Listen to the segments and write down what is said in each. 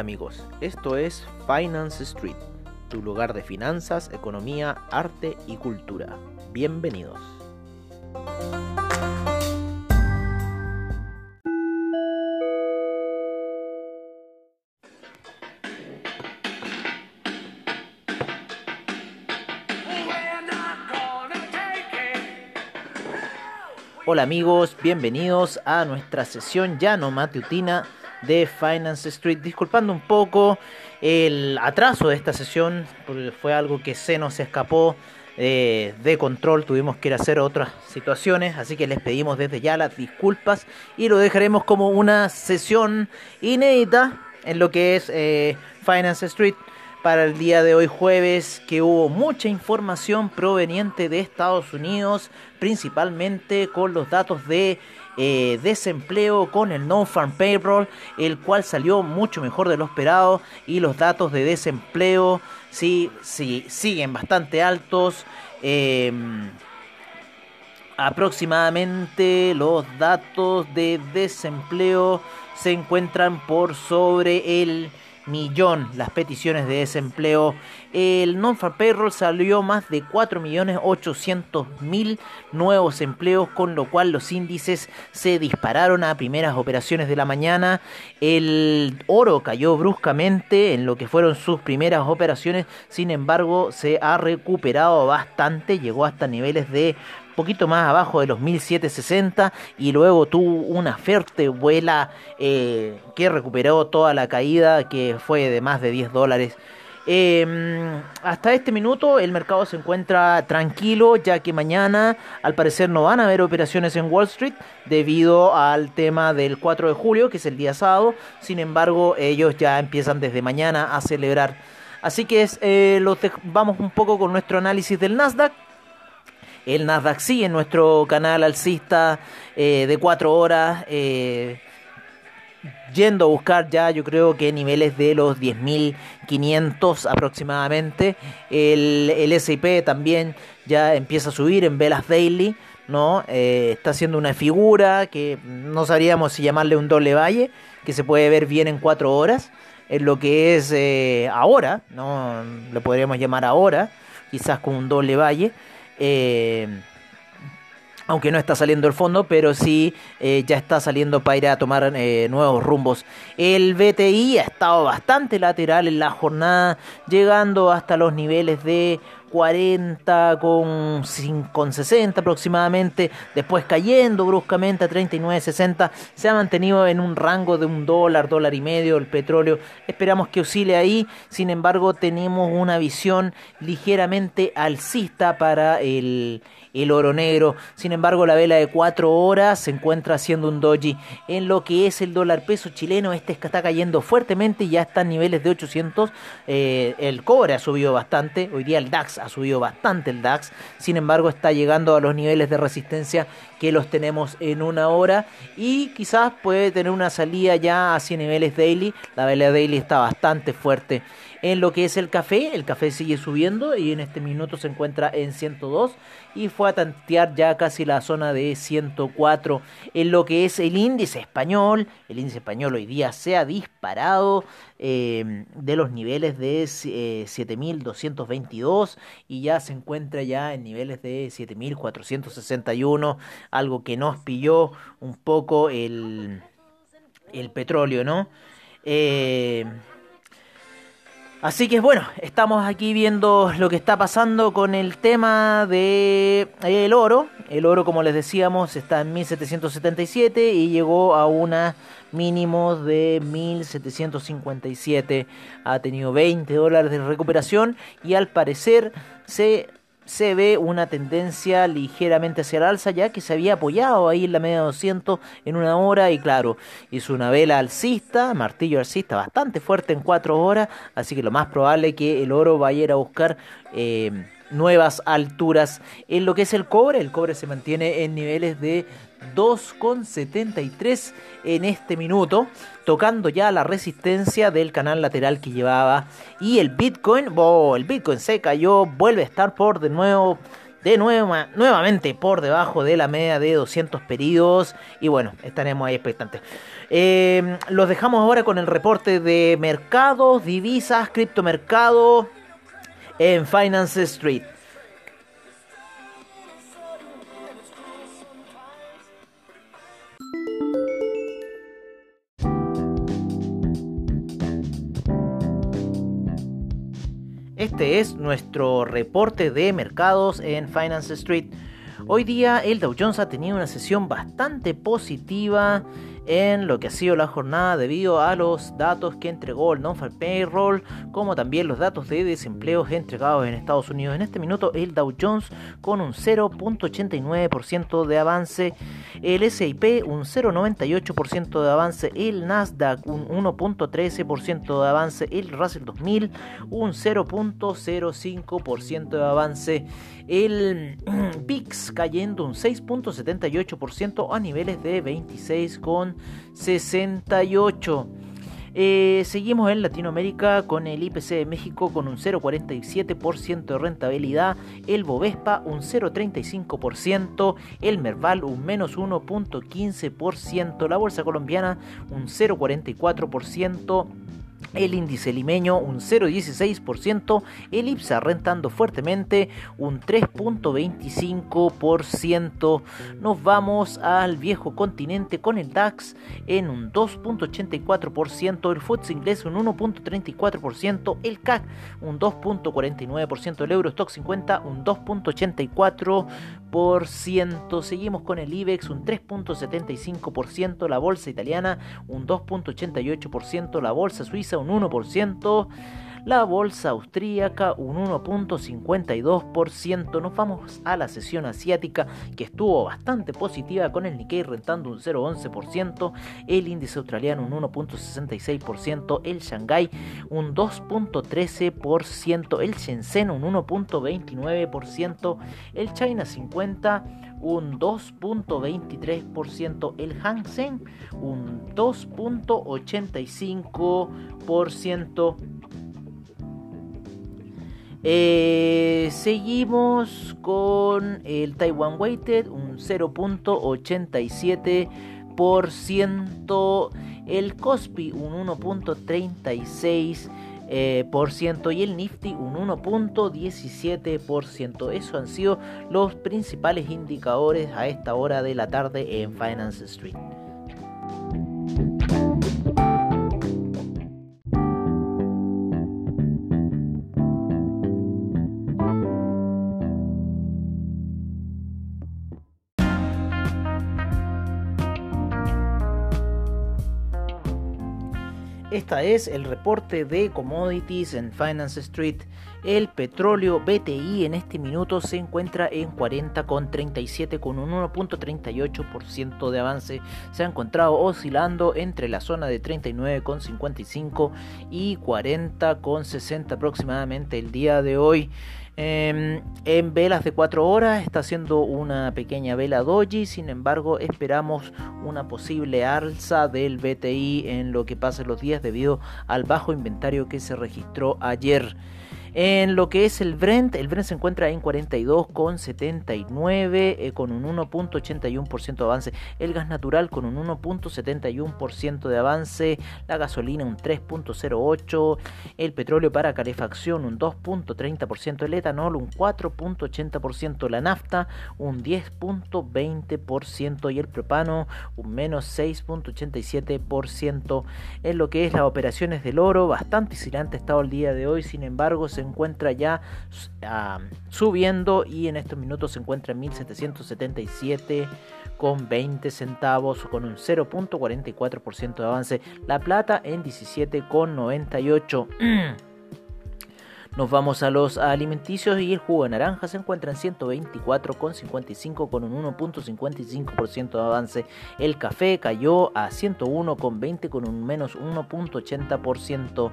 Amigos, esto es Finance Street, tu lugar de finanzas, economía, arte y cultura. Bienvenidos. Hola amigos, bienvenidos a nuestra sesión ya no matutina de Finance Street. Disculpando un poco el atraso de esta sesión, porque fue algo que se nos escapó eh, de control, tuvimos que ir a hacer otras situaciones, así que les pedimos desde ya las disculpas y lo dejaremos como una sesión inédita en lo que es eh, Finance Street para el día de hoy jueves que hubo mucha información proveniente de Estados Unidos, principalmente con los datos de eh, desempleo con el non-farm payroll, el cual salió mucho mejor de lo esperado y los datos de desempleo sí, sí siguen bastante altos. Em, aproximadamente los datos de desempleo se encuentran por sobre el millón las peticiones de desempleo. El non-farm payroll salió más de 4.800.000 nuevos empleos, con lo cual los índices se dispararon a primeras operaciones de la mañana. El oro cayó bruscamente en lo que fueron sus primeras operaciones, sin embargo se ha recuperado bastante, llegó hasta niveles de poquito más abajo de los 1760 y luego tuvo una fuerte vuela eh, que recuperó toda la caída que fue de más de 10 dólares. Em, hasta este minuto el mercado se encuentra tranquilo ya que mañana al parecer no van a haber operaciones en Wall Street debido al tema del 4 de julio que es el día sábado. Sin embargo ellos ya empiezan desde mañana a celebrar. Así que eh, vamos un poco con nuestro análisis del Nasdaq el Nasdaq sí en nuestro canal alcista eh, de 4 horas. Eh, yendo a buscar ya yo creo que niveles de los 10.500 aproximadamente. El, el SIP también ya empieza a subir en velas daily. ¿no? Eh, está haciendo una figura que no sabríamos si llamarle un doble valle, que se puede ver bien en 4 horas. En lo que es ahora, ¿no? Lo podríamos llamar ahora, quizás con un doble valle. Eh, aunque no está saliendo el fondo, pero sí eh, ya está saliendo para ir a tomar eh, nuevos rumbos. El BTI ha estado bastante lateral en la jornada, llegando hasta los niveles de 40 con, con 60 aproximadamente, después cayendo bruscamente a 39.60, se ha mantenido en un rango de un dólar, dólar y medio el petróleo, esperamos que oscile ahí, sin embargo tenemos una visión ligeramente alcista para el, el oro negro. Sin embargo, la vela de 4 horas se encuentra haciendo un doji en lo que es el dólar peso chileno. Este está cayendo fuertemente, ya está en niveles de 800. Eh, el cobre ha subido bastante. Hoy día el DAX ha subido bastante el DAX. Sin embargo, está llegando a los niveles de resistencia que los tenemos en una hora y quizás puede tener una salida ya hacia niveles daily. La vela daily está bastante fuerte. En lo que es el café, el café sigue subiendo y en este minuto se encuentra en 102 y fue a tantear ya casi la zona de 104. En lo que es el índice español, el índice español hoy día se ha disparado eh, de los niveles de 7222 eh, y ya se encuentra ya en niveles de 7461, algo que nos pilló un poco el, el petróleo, ¿no? Eh, Así que bueno, estamos aquí viendo lo que está pasando con el tema de el oro. El oro, como les decíamos, está en 1777 y llegó a una mínimo de 1757. Ha tenido 20 dólares de recuperación y al parecer se se ve una tendencia ligeramente hacia el alza ya que se había apoyado ahí en la media 200 en una hora y claro, hizo una vela alcista, martillo alcista bastante fuerte en 4 horas, así que lo más probable es que el oro vaya a ir a buscar eh, nuevas alturas. En lo que es el cobre, el cobre se mantiene en niveles de 2,73 en este minuto, tocando ya la resistencia del canal lateral que llevaba. Y el Bitcoin, oh, el Bitcoin se cayó, vuelve a estar por de nuevo de nuevo, nuevamente por debajo de la media de 200 pedidos. Y bueno, estaremos ahí expectantes. Eh, los dejamos ahora con el reporte de mercados, divisas, criptomercado en Finance Street. Este es nuestro reporte de mercados en Finance Street. Hoy día el Dow Jones ha tenido una sesión bastante positiva en lo que ha sido la jornada debido a los datos que entregó el Non-Farm Payroll, como también los datos de desempleo entregados en Estados Unidos. En este minuto el Dow Jones con un 0.89% de avance, el S&P un 0.98% de avance, el Nasdaq un 1.13% de avance, el Russell 2000 un 0.05% de avance, el VIX cayendo un 6.78% a niveles de 26,68. Eh, seguimos en Latinoamérica con el IPC de México con un 0,47% de rentabilidad, el Bovespa un 0,35%, el Merval un menos 1,15%, la Bolsa Colombiana un 0,44%, el índice limeño un 0,16%, el IPSA rentando fuertemente un 3,25%. Nos vamos al viejo continente con el DAX en un 2,84%, el FTSE inglés un 1,34%, el CAC un 2,49%, el Eurostock 50 un 2,84%. Seguimos con el IBEX un 3,75%, la bolsa italiana un 2,88%, la bolsa suiza un 1%, la bolsa austríaca un 1.52%. Nos vamos a la sesión asiática que estuvo bastante positiva con el Nikkei rentando un 0.11%, el índice australiano un 1.66%, el Shanghai un 2.13%, el Shenzhen un 1.29%, el China 50 un 2.23%, el Hang Seng un 2.85%. Eh, seguimos con el Taiwan Weighted, un 0.87%. El Cospi, un 1.36%. Eh, por ciento y el Nifty un 1.17%. Eso han sido los principales indicadores a esta hora de la tarde en Finance Street. Esta es el reporte de commodities en Finance Street. El petróleo BTI en este minuto se encuentra en 40,37 con un 1.38% de avance. Se ha encontrado oscilando entre la zona de 39,55 y 40,60 aproximadamente el día de hoy. Em, en velas de 4 horas está haciendo una pequeña vela doji, sin embargo esperamos una posible alza del BTI en lo que pasa los días debido al bajo inventario que se registró ayer. En lo que es el Brent, el Brent se encuentra en 42,79 eh, con un 1.81% de avance. El gas natural con un 1.71% de avance. La gasolina un 3.08%. El petróleo para calefacción un 2.30%. El etanol un 4.80%. La nafta un 10.20%. Y el propano un menos 6.87%. En lo que es las operaciones del oro, bastante oscilante estado el día de hoy. Sin embargo, se encuentra ya subiendo y en estos minutos se encuentra en 1777 con 20 centavos con un 0.44% de avance. La plata en 17,98. Nos vamos a los alimenticios y el jugo de naranja se encuentra en 124,55 con un 1.55% de avance. El café cayó a 101,20 con un menos 1.80%.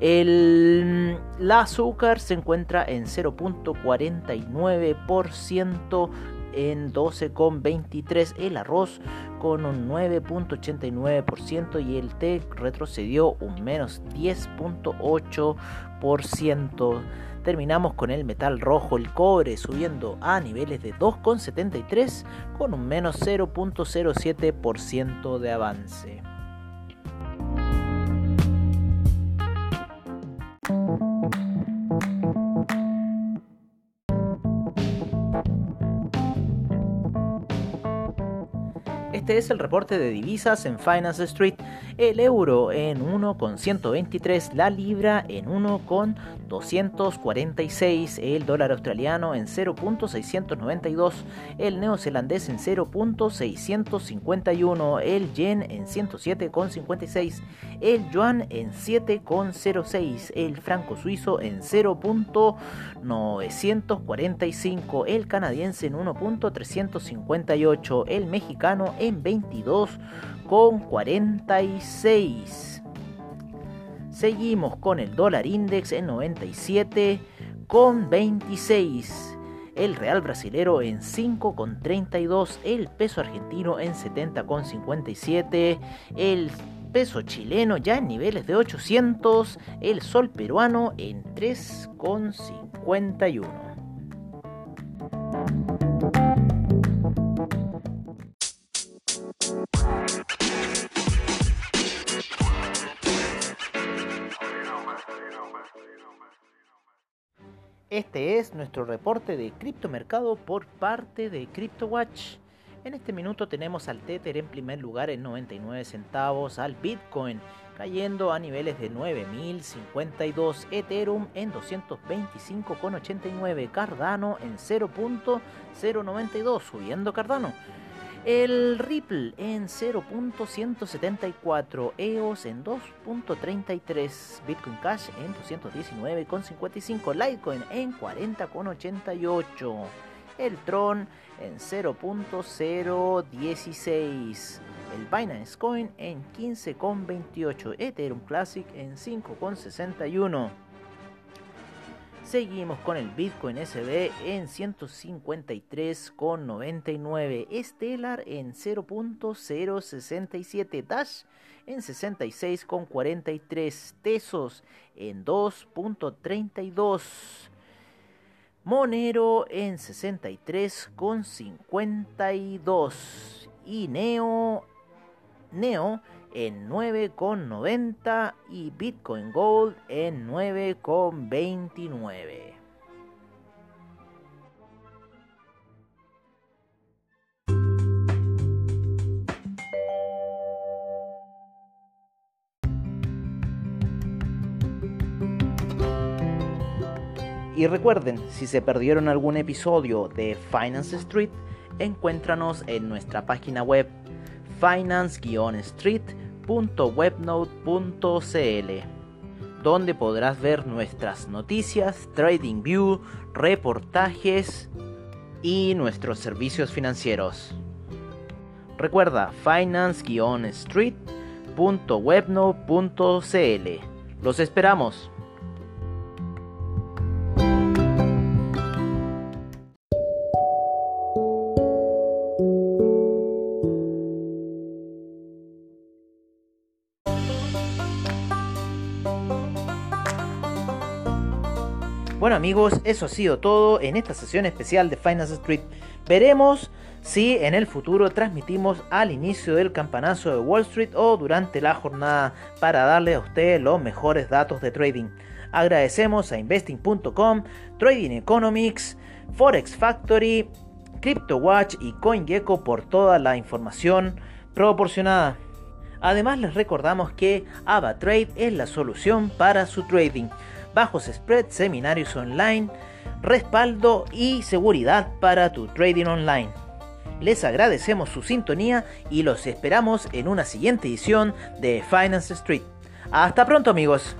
El, azúcar se encuentra en 0.49%, en 12,23 el arroz con un 9.89% y el té retrocedió un menos 10.8%. Terminamos con el metal rojo, el cobre, subiendo a niveles de 2,73 con un menos 0.07% de avance. Este es el reporte de divisas en Finance Street. El euro en 1,123, la libra en 1,246, el dólar australiano en 0.692, el neozelandés en 0.651, el yen en 107,56, el yuan en 7,06, el franco suizo en 0.945, el canadiense en 1.358, el mexicano en 22 con 46. Seguimos con el dólar index en 97 con 26. El real brasilero en 5 con 32. El peso argentino en 70 con 57. El peso chileno ya en niveles de 800. El sol peruano en 3 con 51. Este es nuestro reporte de criptomercado por parte de CryptoWatch. En este minuto tenemos al Tether en primer lugar en 99 centavos, al Bitcoin cayendo a niveles de 9052, Ethereum en 225,89, Cardano en 0.092, subiendo Cardano. El Ripple en 0.174, EOS en 2.33, Bitcoin Cash en 219.55, Litecoin en 40.88, el Tron en 0.016, el Binance Coin en 15.28, Ethereum Classic en 5.61. Seguimos con el Bitcoin SB en 153,99. Stellar en 0.067. Dash en 66,43. Tesos en 2.32. Monero en 63,52. Y Neo, Neo en 9,90 y Bitcoin Gold en 9,29. Y recuerden, si se perdieron algún episodio de Finance Street, encuéntranos en nuestra página web finance-street.webnode.cl, donde podrás ver nuestras noticias, trading view, reportajes y nuestros servicios financieros. Recuerda finance-street.webnode.cl. Los esperamos. Bueno amigos, eso ha sido todo en esta sesión especial de Finance Street. Veremos si en el futuro transmitimos al inicio del campanazo de Wall Street o durante la jornada para darle a usted los mejores datos de trading. Agradecemos a investing.com, Trading Economics, Forex Factory, CryptoWatch y CoinGecko por toda la información proporcionada. Además les recordamos que AvaTrade es la solución para su trading bajos spreads, seminarios online, respaldo y seguridad para tu trading online. Les agradecemos su sintonía y los esperamos en una siguiente edición de Finance Street. Hasta pronto amigos.